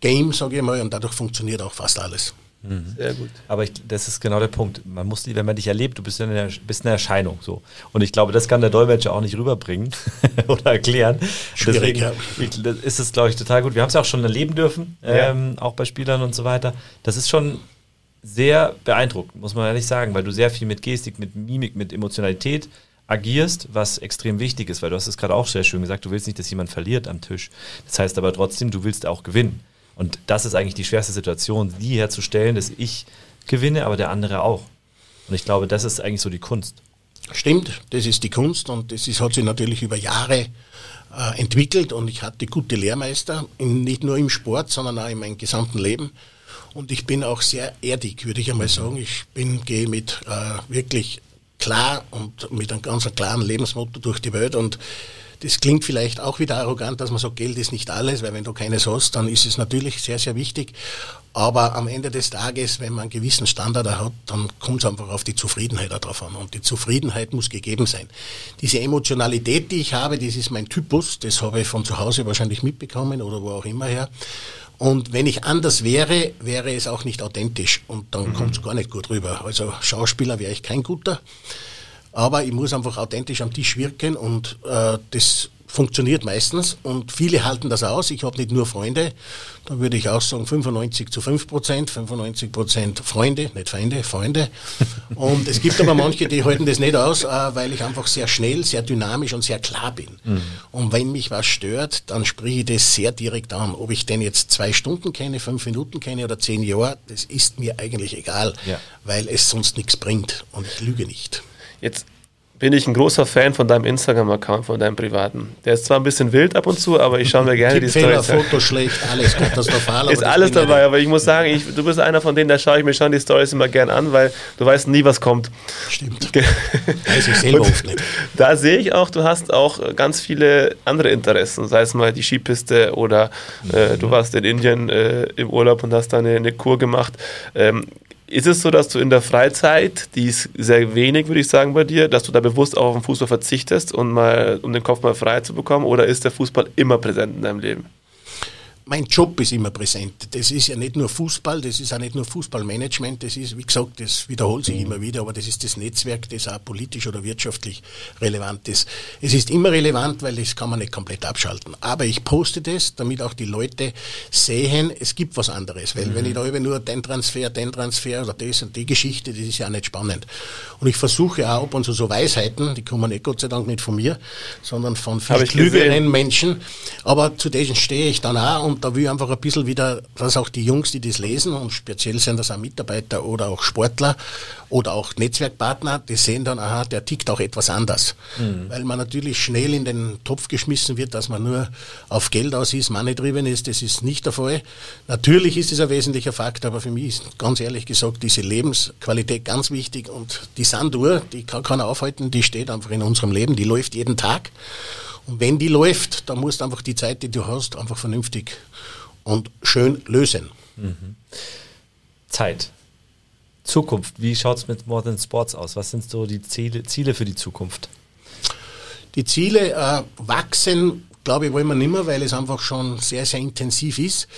Game, sage ich mal, und dadurch funktioniert auch fast alles. Mhm. Sehr gut. Aber ich, das ist genau der Punkt. Man muss, wenn man dich erlebt, du bist eine, bist eine Erscheinung. So. Und ich glaube, das kann der Dolmetscher auch nicht rüberbringen oder erklären. Schwierig, Deswegen ja. ist es, glaube ich, total gut. Wir haben es ja auch schon erleben dürfen, ja. ähm, auch bei Spielern und so weiter. Das ist schon sehr beeindruckend, muss man ehrlich sagen, weil du sehr viel mit Gestik, mit Mimik, mit Emotionalität agierst, was extrem wichtig ist, weil du hast es gerade auch sehr schön gesagt, du willst nicht, dass jemand verliert am Tisch. Das heißt aber trotzdem, du willst auch gewinnen. Und das ist eigentlich die schwerste Situation, die herzustellen, dass ich gewinne, aber der andere auch. Und ich glaube, das ist eigentlich so die Kunst. Stimmt, das ist die Kunst und das ist, hat sich natürlich über Jahre äh, entwickelt und ich hatte gute Lehrmeister, in, nicht nur im Sport, sondern auch in meinem gesamten Leben. Und ich bin auch sehr erdig, würde ich einmal sagen. Ich bin, gehe mit äh, wirklich klar und mit einem ganz klaren Lebensmotto durch die Welt und das klingt vielleicht auch wieder arrogant, dass man sagt, Geld ist nicht alles, weil wenn du keines hast, dann ist es natürlich sehr, sehr wichtig. Aber am Ende des Tages, wenn man einen gewissen Standard hat, dann kommt es einfach auf die Zufriedenheit darauf an. Und die Zufriedenheit muss gegeben sein. Diese Emotionalität, die ich habe, das ist mein Typus, das habe ich von zu Hause wahrscheinlich mitbekommen oder wo auch immer her. Und wenn ich anders wäre, wäre es auch nicht authentisch und dann mhm. kommt es gar nicht gut rüber. Also Schauspieler wäre ich kein guter. Aber ich muss einfach authentisch am Tisch wirken und äh, das funktioniert meistens und viele halten das aus. Ich habe nicht nur Freunde, da würde ich auch sagen 95 zu 5 Prozent, 95 Prozent Freunde, nicht Feinde, Freunde. Und es gibt aber manche, die halten das nicht aus, äh, weil ich einfach sehr schnell, sehr dynamisch und sehr klar bin. Mhm. Und wenn mich was stört, dann spreche ich das sehr direkt an. Ob ich den jetzt zwei Stunden kenne, fünf Minuten kenne oder zehn Jahre, das ist mir eigentlich egal, ja. weil es sonst nichts bringt und ich lüge nicht. Jetzt bin ich ein großer Fan von deinem Instagram-Account, von deinem privaten. Der ist zwar ein bisschen wild ab und zu, aber ich schaue mir gerne die Fehler, Storys Foto schlecht, alles katastrophal. ist alles dabei, aber ich muss sagen, ich, du bist einer von denen, da schaue ich mir schon die Stories immer gern an, weil du weißt nie, was kommt. Stimmt. Weiß ich selber oft nicht. Da sehe ich auch, du hast auch ganz viele andere Interessen, sei es mal die Skipiste oder äh, du warst in Indien äh, im Urlaub und hast da eine, eine Kur gemacht. Ähm, ist es so, dass du in der Freizeit, die ist sehr wenig, würde ich sagen, bei dir, dass du da bewusst auch auf den Fußball verzichtest, und mal, um den Kopf mal frei zu bekommen? Oder ist der Fußball immer präsent in deinem Leben? Mein Job ist immer präsent. Das ist ja nicht nur Fußball, das ist auch nicht nur Fußballmanagement, das ist, wie gesagt, das wiederholt sich immer wieder, aber das ist das Netzwerk, das auch politisch oder wirtschaftlich relevant ist. Es ist immer relevant, weil das kann man nicht komplett abschalten. Aber ich poste das, damit auch die Leute sehen, es gibt was anderes. Weil mhm. wenn ich da über nur den Transfer, den Transfer oder das und die Geschichte, das ist ja nicht spannend. Und ich versuche auch ab und zu so Weisheiten, die kommen nicht Gott sei Dank nicht von mir, sondern von viel klügeren Menschen. Aber zu denen stehe ich dann auch und Und da will ich einfach ein bisschen wieder, dass auch die Jungs, die das lesen, und speziell sind das auch Mitarbeiter oder auch Sportler oder auch Netzwerkpartner, die sehen dann, aha, der tickt auch etwas anders. Mhm. Weil man natürlich schnell in den Topf geschmissen wird, dass man nur auf Geld aus ist, money-driven ist, das ist nicht der Fall. Natürlich ist es ein wesentlicher Faktor, aber für mich ist ganz ehrlich gesagt diese Lebensqualität ganz wichtig und die Sanduhr, die kann keiner aufhalten, die steht einfach in unserem Leben, die läuft jeden Tag. Und wenn die läuft, dann musst du einfach die Zeit, die du hast, einfach vernünftig und schön lösen. Mhm. Zeit. Zukunft. Wie schaut es mit Modern Sports aus? Was sind so die Ziele, Ziele für die Zukunft? Die Ziele äh, wachsen, glaube ich, wollen wir nicht mehr, weil es einfach schon sehr, sehr intensiv ist.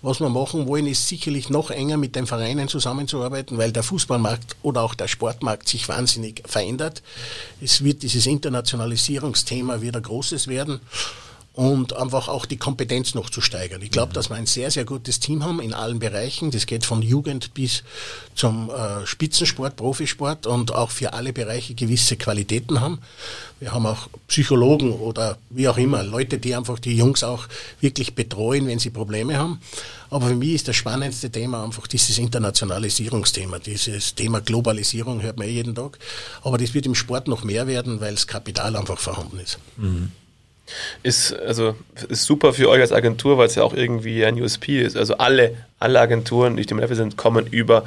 Was wir machen wollen, ist sicherlich noch enger mit den Vereinen zusammenzuarbeiten, weil der Fußballmarkt oder auch der Sportmarkt sich wahnsinnig verändert. Es wird dieses Internationalisierungsthema wieder großes werden und einfach auch die Kompetenz noch zu steigern. Ich glaube, mhm. dass wir ein sehr, sehr gutes Team haben in allen Bereichen. Das geht von Jugend bis zum äh, Spitzensport, Profisport und auch für alle Bereiche gewisse Qualitäten haben. Wir haben auch Psychologen oder wie auch immer, Leute, die einfach die Jungs auch wirklich betreuen, wenn sie Probleme haben. Aber für mich ist das spannendste Thema einfach dieses Internationalisierungsthema, dieses Thema Globalisierung hört man eh jeden Tag. Aber das wird im Sport noch mehr werden, weil das Kapital einfach vorhanden ist. Mhm. Ist, also, ist super für euch als Agentur, weil es ja auch irgendwie ein USP ist. Also alle, alle Agenturen, die dem Level sind, kommen über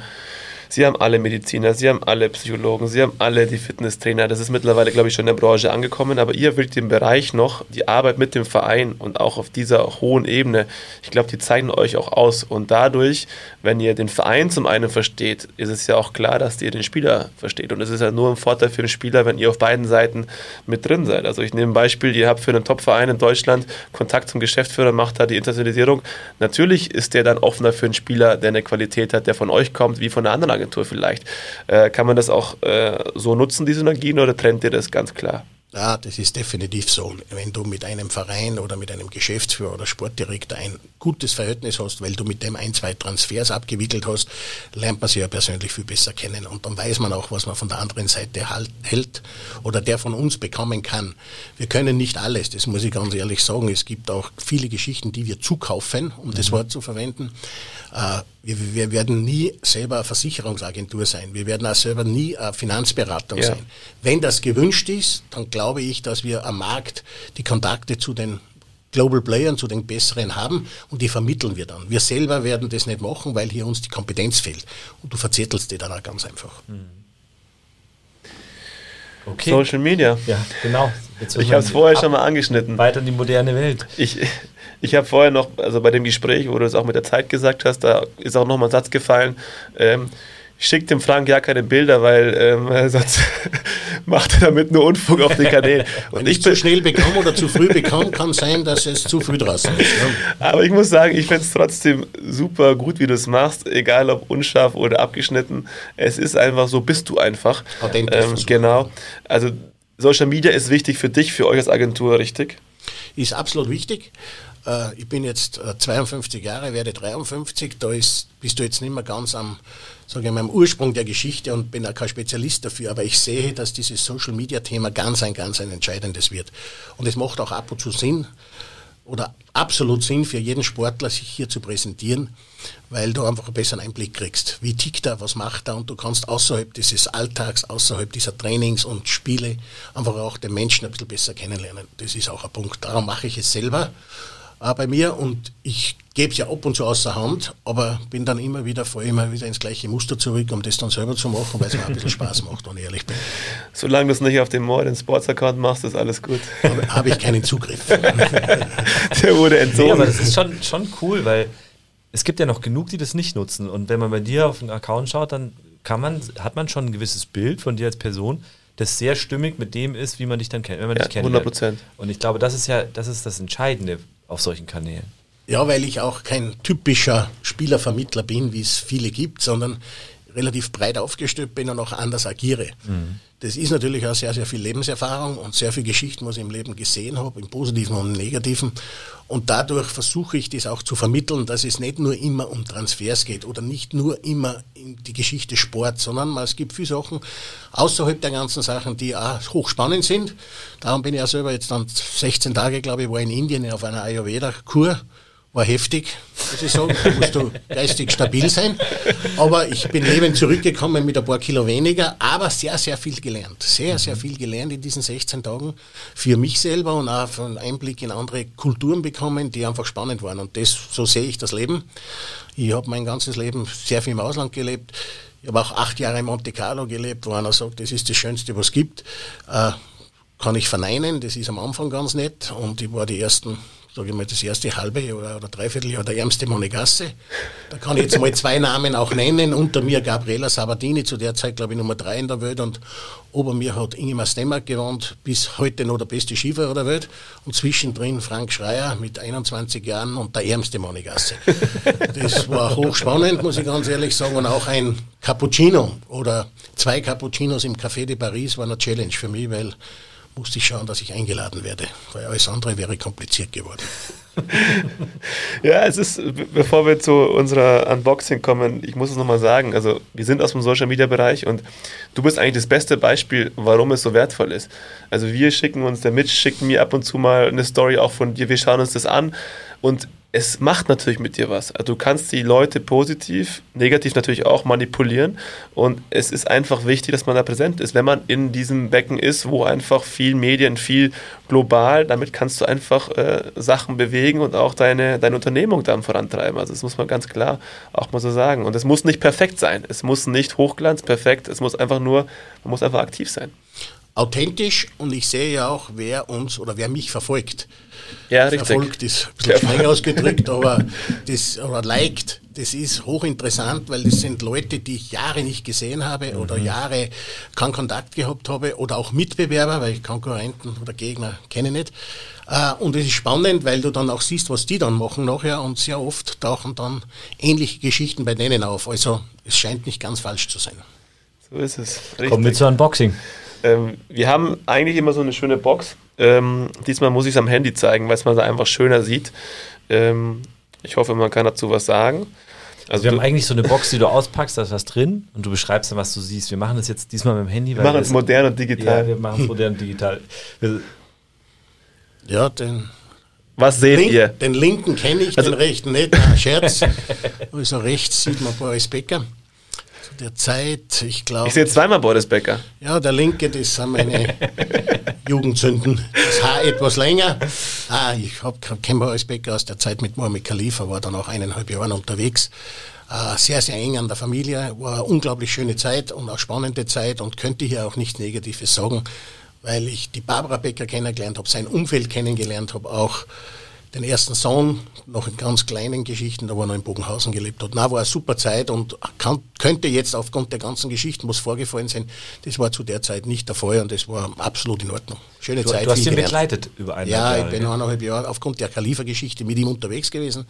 Sie haben alle Mediziner, Sie haben alle Psychologen, Sie haben alle die Fitnesstrainer. Das ist mittlerweile, glaube ich, schon in der Branche angekommen. Aber ihr wirklich den Bereich noch, die Arbeit mit dem Verein und auch auf dieser hohen Ebene, ich glaube, die zeigen euch auch aus. Und dadurch, wenn ihr den Verein zum einen versteht, ist es ja auch klar, dass ihr den Spieler versteht. Und es ist ja nur ein Vorteil für den Spieler, wenn ihr auf beiden Seiten mit drin seid. Also ich nehme ein Beispiel, ihr habt für einen Top-Verein in Deutschland Kontakt zum Geschäftsführer, macht da die Internationalisierung. Natürlich ist der dann offener für einen Spieler, der eine Qualität hat, der von euch kommt, wie von einer anderen Agentur vielleicht. Äh, kann man das auch äh, so nutzen, die Synergien, oder trennt ihr das ganz klar? Ja, das ist definitiv so. Wenn du mit einem Verein oder mit einem Geschäftsführer oder Sportdirektor ein gutes Verhältnis hast, weil du mit dem ein, zwei Transfers abgewickelt hast, lernt man sie ja persönlich viel besser kennen. Und dann weiß man auch, was man von der anderen Seite halt, hält oder der von uns bekommen kann. Wir können nicht alles, das muss ich ganz ehrlich sagen. Es gibt auch viele Geschichten, die wir zukaufen, um mhm. das Wort zu verwenden. Äh, wir, wir, werden nie selber eine Versicherungsagentur sein. Wir werden auch selber nie eine Finanzberatung ja. sein. Wenn das gewünscht ist, dann glaube ich, dass wir am Markt die Kontakte zu den Global Playern, zu den besseren haben und die vermitteln wir dann. Wir selber werden das nicht machen, weil hier uns die Kompetenz fehlt. Und du verzettelst die dann auch ganz einfach. Mhm. Okay. Social Media. Ja, genau. ich habe es vorher schon mal angeschnitten. Weiter in die moderne Welt. Ich, ich habe vorher noch, also bei dem Gespräch, wo du es auch mit der Zeit gesagt hast, da ist auch nochmal ein Satz gefallen. Ähm, schickt dem Frank ja keine Bilder, weil ähm, sonst macht er damit nur Unfug auf den Kanälen. Und ich zu schnell bekomme oder zu früh bekomme, kann sein, dass es zu früh draußen ist. Ja. Aber ich muss sagen, ich finde es trotzdem super gut, wie du es machst, egal ob unscharf oder abgeschnitten. Es ist einfach so, bist du einfach. Authentisch. Ähm, genau. Also Social Media ist wichtig für dich, für euch als Agentur, richtig? Ist absolut wichtig. Äh, ich bin jetzt 52 äh, Jahre, werde 53, da ist, bist du jetzt nicht mehr ganz am, sage ich mal, am Ursprung der Geschichte und bin auch kein Spezialist dafür, aber ich sehe, dass dieses Social Media Thema ganz ein, ganz ein entscheidendes wird. Und es macht auch ab und zu Sinn, oder absolut Sinn für jeden Sportler, sich hier zu präsentieren, weil du einfach einen besseren Einblick kriegst. Wie tickt er, was macht er und du kannst außerhalb dieses Alltags, außerhalb dieser Trainings und Spiele einfach auch den Menschen ein bisschen besser kennenlernen. Das ist auch ein Punkt. Darum mache ich es selber äh, bei mir und ich gebe es ja ab und zu außer Hand, aber bin dann immer wieder, vor immer wieder ins gleiche Muster zurück, um das dann selber zu machen, weil es mir ein bisschen Spaß macht, wenn ich ehrlich bin. Solange du es nicht auf dem More, den Sports-Account machst, ist alles gut. Habe hab ich keinen Zugriff. Der wurde entzogen. Nee, aber das ist schon, schon cool, weil es gibt ja noch genug, die das nicht nutzen. Und wenn man bei dir auf den Account schaut, dann kann man, hat man schon ein gewisses Bild von dir als Person, das sehr stimmig mit dem ist, wie man dich dann kennt, wenn man ja, dich kennt. 100 Prozent. Und ich glaube, das ist ja, das ist das Entscheidende auf solchen Kanälen. Ja, weil ich auch kein typischer Spielervermittler bin, wie es viele gibt, sondern relativ breit aufgestellt bin und auch anders agiere. Mhm. Das ist natürlich auch sehr, sehr viel Lebenserfahrung und sehr viel Geschichten, was ich im Leben gesehen habe, im Positiven und im Negativen. Und dadurch versuche ich das auch zu vermitteln, dass es nicht nur immer um Transfers geht oder nicht nur immer in die Geschichte Sport, sondern es gibt viele Sachen außerhalb der ganzen Sachen, die auch hochspannend sind. Darum bin ich ja selber jetzt dann 16 Tage, glaube ich, war in Indien auf einer Ayurveda-Kur war heftig, muss ich sagen. Da musst du geistig stabil sein. Aber ich bin lebend zurückgekommen mit ein paar Kilo weniger, aber sehr, sehr viel gelernt. Sehr, sehr viel gelernt in diesen 16 Tagen für mich selber und auch einen Einblick in andere Kulturen bekommen, die einfach spannend waren. Und das, so sehe ich das Leben. Ich habe mein ganzes Leben sehr viel im Ausland gelebt. Ich habe auch acht Jahre in Monte Carlo gelebt, wo einer sagt, das ist das Schönste, was es gibt. Äh, kann ich verneinen, das ist am Anfang ganz nett und ich war die ersten sage ich mal, das erste halbe oder, oder Dreivierteljahr der ärmste Monegasse. Da kann ich jetzt mal zwei Namen auch nennen. Unter mir Gabriela Sabatini, zu der Zeit glaube ich Nummer drei in der Welt und ober mir hat Ingemar Stemmark gewohnt, bis heute noch der beste Skifahrer der Welt und zwischendrin Frank Schreier mit 21 Jahren und der ärmste Monegasse. Das war hochspannend, muss ich ganz ehrlich sagen und auch ein Cappuccino oder zwei Cappuccinos im Café de Paris war eine Challenge für mich, weil musste ich schauen, dass ich eingeladen werde, weil alles andere wäre kompliziert geworden. ja, es ist, bevor wir zu unserer Unboxing kommen, ich muss es nochmal sagen, also wir sind aus dem Social Media Bereich und du bist eigentlich das beste Beispiel, warum es so wertvoll ist. Also wir schicken uns, der Mitch schickt mir ab und zu mal eine Story auch von dir, wir schauen uns das an und es macht natürlich mit dir was. Also du kannst die Leute positiv, negativ natürlich auch manipulieren und es ist einfach wichtig, dass man da präsent ist. Wenn man in diesem Becken ist, wo einfach viel Medien, viel global, damit kannst du einfach äh, Sachen bewegen und auch deine, deine Unternehmung dann vorantreiben. Also das muss man ganz klar auch mal so sagen. Und es muss nicht perfekt sein. Es muss nicht Hochglanz, perfekt. Es muss einfach nur, man muss einfach aktiv sein. Authentisch und ich sehe ja auch, wer uns oder wer mich verfolgt. Ja, richtig. Verfolgt ist ein bisschen streng ausgedrückt, aber das, oder liked, das ist hochinteressant, weil das sind Leute, die ich Jahre nicht gesehen habe oder mhm. Jahre keinen Kontakt gehabt habe oder auch Mitbewerber, weil ich Konkurrenten oder Gegner kenne nicht. Äh, und es ist spannend, weil du dann auch siehst, was die dann machen nachher und sehr oft tauchen dann ähnliche Geschichten bei denen auf. Also es scheint nicht ganz falsch zu sein. So ist es. Richtig. Kommen wir zu Unboxing. Ähm, wir haben eigentlich immer so eine schöne Box. Ähm, diesmal muss ich es am Handy zeigen, weil es man da einfach schöner sieht. Ähm, ich hoffe, man kann dazu was sagen. Also, wir haben eigentlich so eine Box, die du auspackst, da ist was drin und du beschreibst dann, was du siehst. Wir machen das jetzt diesmal mit dem Handy. Wir machen es modern und digital. Ja, wir machen es modern und digital. Ja, den. Was seht Link, ihr? Den linken kenne ich, also, den rechten nicht. Na, Scherz. also rechts sieht man Boris Becker der Zeit, ich glaube. Ich sehe zweimal Boris Becker. Ja, der linke, das sind meine Jugendsünden. Das Haar etwas länger. Ah, ich kenne Boris Becker aus der Zeit mit Mohammed Khalifa, war dann auch eineinhalb Jahre unterwegs. Uh, sehr, sehr eng an der Familie, war eine unglaublich schöne Zeit und auch spannende Zeit und könnte hier auch nichts Negatives sagen, weil ich die Barbara Becker kennengelernt habe, sein Umfeld kennengelernt habe, auch den ersten Sohn, noch in ganz kleinen Geschichten, da war noch in Bogenhausen gelebt hat. Na, war eine super Zeit und kann, könnte jetzt aufgrund der ganzen Geschichten, was vorgefallen sind, das war zu der Zeit nicht der Fall und das war absolut in Ordnung. Schöne du, Zeit. Du hast ihn begleitet über eineinhalb ja, Jahre. Ja, ich bin eineinhalb Jahre aufgrund der Khalifa-Geschichte mit ihm unterwegs gewesen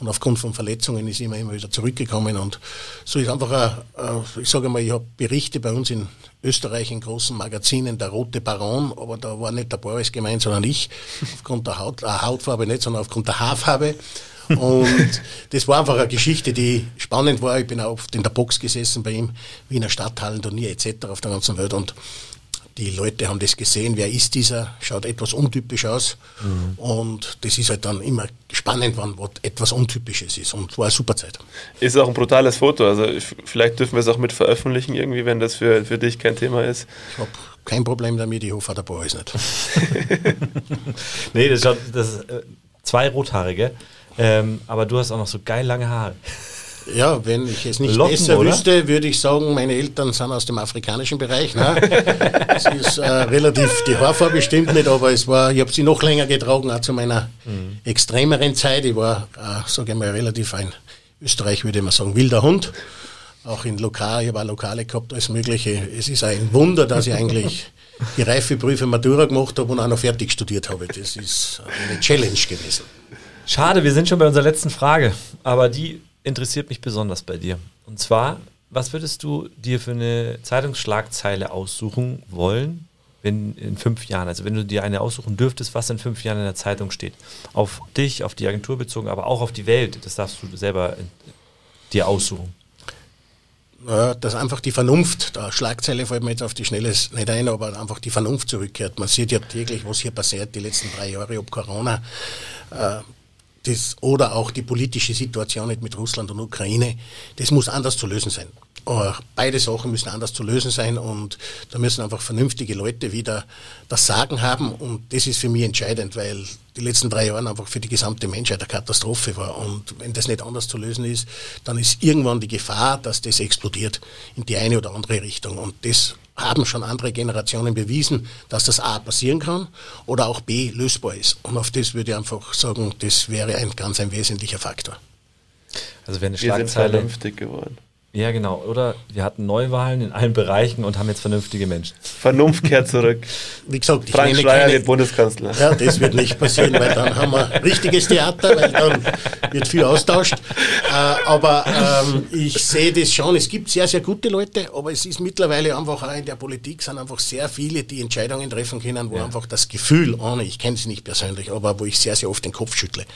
und aufgrund von Verletzungen ist er immer, immer wieder zurückgekommen und so ist einfach, ein, ich sage mal, ich habe Berichte bei uns in Österreich in großen Magazinen, der Rote Baron, aber da war nicht der Boris gemeint, sondern ich, aufgrund der Haut, äh, Hautfarbe nicht, sondern aufgrund der Haarfarbe. Und das war einfach eine Geschichte, die spannend war. Ich bin auch oft in der Box gesessen bei ihm, Wiener Stadthallen, Turnier etc. auf der ganzen Welt und die Leute haben das gesehen, wer ist dieser, schaut etwas untypisch aus. Mhm. Und das ist halt dann immer spannend, wann was etwas Untypisches ist. Und war eine super Zeit. Ist auch ein brutales Foto. Also vielleicht dürfen wir es auch mit veröffentlichen, irgendwie, wenn das für, für dich kein Thema ist. Ich habe kein Problem damit, ich hoffe, der Boris nicht. nee, das, schaut, das ist äh, zwei Rothaarige. Ähm, aber du hast auch noch so geil lange Haare. Ja, wenn ich es nicht Locken, besser oder? wüsste, würde ich sagen, meine Eltern sind aus dem afrikanischen Bereich. Ne? es ist äh, relativ, die Haarfarbe stimmt nicht, aber es war, ich habe sie noch länger getragen, auch zu meiner mhm. extremeren Zeit. Ich war, äh, sage ich mal, relativ ein, Österreich würde man sagen, wilder Hund. Auch in Lokal, ich habe auch Lokale gehabt, alles Mögliche. Es ist ein Wunder, dass ich eigentlich die Reifeprüfe Matura gemacht habe und auch noch fertig studiert habe. Das ist eine Challenge gewesen. Schade, wir sind schon bei unserer letzten Frage, aber die interessiert mich besonders bei dir. Und zwar, was würdest du dir für eine Zeitungsschlagzeile aussuchen wollen, wenn in fünf Jahren, also wenn du dir eine aussuchen dürftest, was in fünf Jahren in der Zeitung steht? Auf dich, auf die Agentur bezogen, aber auch auf die Welt. Das darfst du selber dir aussuchen. Ja, dass einfach die Vernunft, da Schlagzeile fällt mir jetzt auf die Schnelle nicht ein, aber einfach die Vernunft zurückkehrt. Man sieht ja täglich, was hier passiert, die letzten drei Jahre ob Corona. Äh, das, oder auch die politische Situation mit Russland und Ukraine, das muss anders zu lösen sein. Aber beide Sachen müssen anders zu lösen sein und da müssen einfach vernünftige Leute wieder das Sagen haben und das ist für mich entscheidend, weil die letzten drei Jahre einfach für die gesamte Menschheit eine Katastrophe war und wenn das nicht anders zu lösen ist, dann ist irgendwann die Gefahr, dass das explodiert in die eine oder andere Richtung und das haben schon andere Generationen bewiesen, dass das A passieren kann oder auch B lösbar ist. Und auf das würde ich einfach sagen, das wäre ein ganz ein wesentlicher Faktor. Also wenn eine Wir sind vernünftig geworden. Ja, genau. Oder wir hatten Neuwahlen in allen Bereichen und haben jetzt vernünftige Menschen. Vernunft kehrt zurück. Wie gesagt, ich Frank Schreier wird Bundeskanzler. Ja, das wird nicht passieren, weil dann haben wir richtiges Theater, weil dann wird viel austauscht. Äh, aber ähm, ich sehe das schon. Es gibt sehr, sehr gute Leute, aber es ist mittlerweile einfach auch in der Politik sind einfach sehr viele, die Entscheidungen treffen können, wo ja. einfach das Gefühl, ohne, ich kenne sie nicht persönlich, aber wo ich sehr, sehr oft den Kopf schüttle.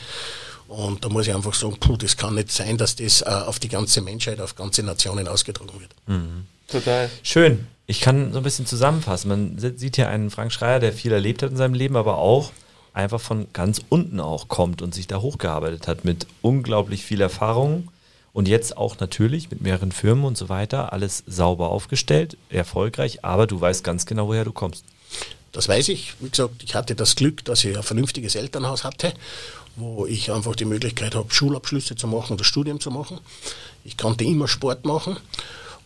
Und da muss ich einfach sagen, puh, das kann nicht sein, dass das äh, auf die ganze Menschheit, auf ganze Nationen ausgetragen wird. Mhm. Total. Schön. Ich kann so ein bisschen zusammenfassen. Man sieht hier einen Frank Schreier, der viel erlebt hat in seinem Leben, aber auch einfach von ganz unten auch kommt und sich da hochgearbeitet hat mit unglaublich viel Erfahrung und jetzt auch natürlich mit mehreren Firmen und so weiter, alles sauber aufgestellt, erfolgreich, aber du weißt ganz genau, woher du kommst. Das weiß ich. Wie gesagt, ich hatte das Glück, dass ich ein vernünftiges Elternhaus hatte wo ich einfach die Möglichkeit habe, Schulabschlüsse zu machen oder Studium zu machen. Ich konnte immer Sport machen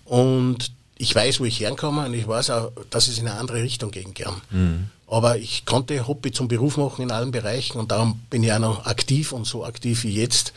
und ich weiß, wo ich herkomme und ich weiß auch, dass es in eine andere Richtung gehen kann. Mhm. Aber ich konnte Hobby zum Beruf machen in allen Bereichen und darum bin ich auch noch aktiv und so aktiv wie jetzt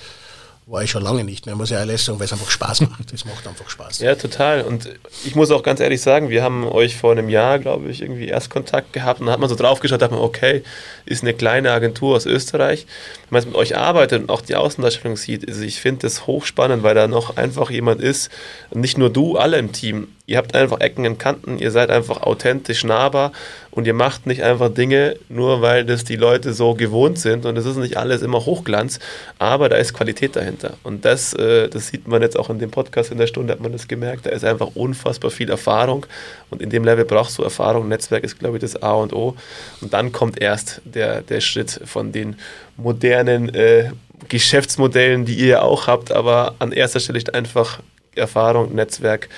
war ich schon lange nicht mehr, muss ich ehrlich sagen, weil es einfach Spaß macht. Es macht einfach Spaß. Ja, total. Und ich muss auch ganz ehrlich sagen, wir haben euch vor einem Jahr, glaube ich, irgendwie erst Kontakt gehabt und da hat man so draufgeschaut, da hat man, okay, ist eine kleine Agentur aus Österreich. Wenn man jetzt mit euch arbeitet und auch die Außendarstellung sieht, also ich finde das hochspannend, weil da noch einfach jemand ist, nicht nur du, alle im Team, Ihr habt einfach Ecken und Kanten, ihr seid einfach authentisch nahbar und ihr macht nicht einfach Dinge, nur weil das die Leute so gewohnt sind und es ist nicht alles immer Hochglanz, aber da ist Qualität dahinter. Und das, äh, das sieht man jetzt auch in dem Podcast in der Stunde, hat man das gemerkt, da ist einfach unfassbar viel Erfahrung und in dem Level brauchst du Erfahrung. Netzwerk ist, glaube ich, das A und O. Und dann kommt erst der, der Schritt von den modernen äh, Geschäftsmodellen, die ihr auch habt, aber an erster Stelle ist einfach Erfahrung, Netzwerk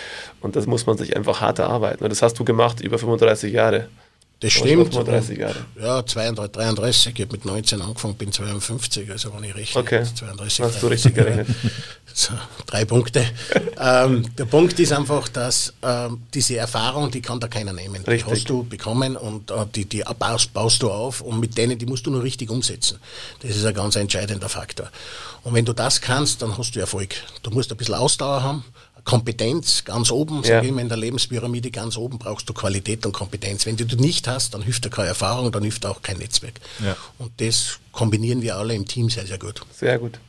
und das muss man sich einfach hart erarbeiten. Und das hast du gemacht über 35 Jahre. Das stimmt. 35 Jahre. Ja, 32, 33. Ich habe mit 19 angefangen, bin 52, also wenn ich rechne. Okay. 32, hast du richtig gerechnet. so, drei Punkte. ähm, der Punkt ist einfach, dass ähm, diese Erfahrung, die kann da keiner nehmen. Richtig. Die hast du bekommen und äh, die, die baust, baust du auf und mit denen, die musst du nur richtig umsetzen. Das ist ein ganz entscheidender Faktor. Und wenn du das kannst, dann hast du Erfolg. Du musst ein bisschen Ausdauer haben, Kompetenz ganz oben, ja. sage ich mal, in der Lebenspyramide ganz oben brauchst du Qualität und Kompetenz. Wenn du die nicht hast, dann hilft dir keine Erfahrung, dann hilft auch kein Netzwerk. Ja. Und das kombinieren wir alle im Team sehr, sehr gut. Sehr gut.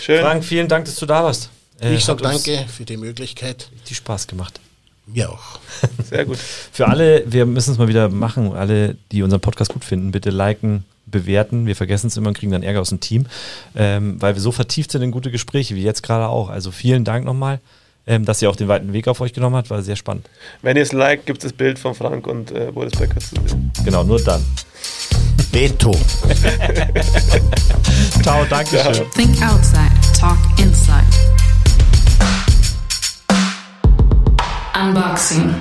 Schön. Frank, vielen Dank, dass du da warst. Äh, ich sage danke für die Möglichkeit. Die Spaß gemacht. Mir auch. Sehr gut. für alle, wir müssen es mal wieder machen, alle, die unseren Podcast gut finden, bitte liken, bewerten. Wir vergessen es immer und kriegen dann Ärger aus dem Team, ähm, weil wir so vertieft sind in gute Gespräche, wie jetzt gerade auch. Also vielen Dank nochmal ähm, dass ihr auch den weiten Weg auf euch genommen habt, war sehr spannend. Wenn ihr es liked, gibt es das Bild von Frank und äh, Boris Becker zu sehen. Genau, nur dann. Veto. Ciao, danke schön. Think outside, talk inside. Unboxing.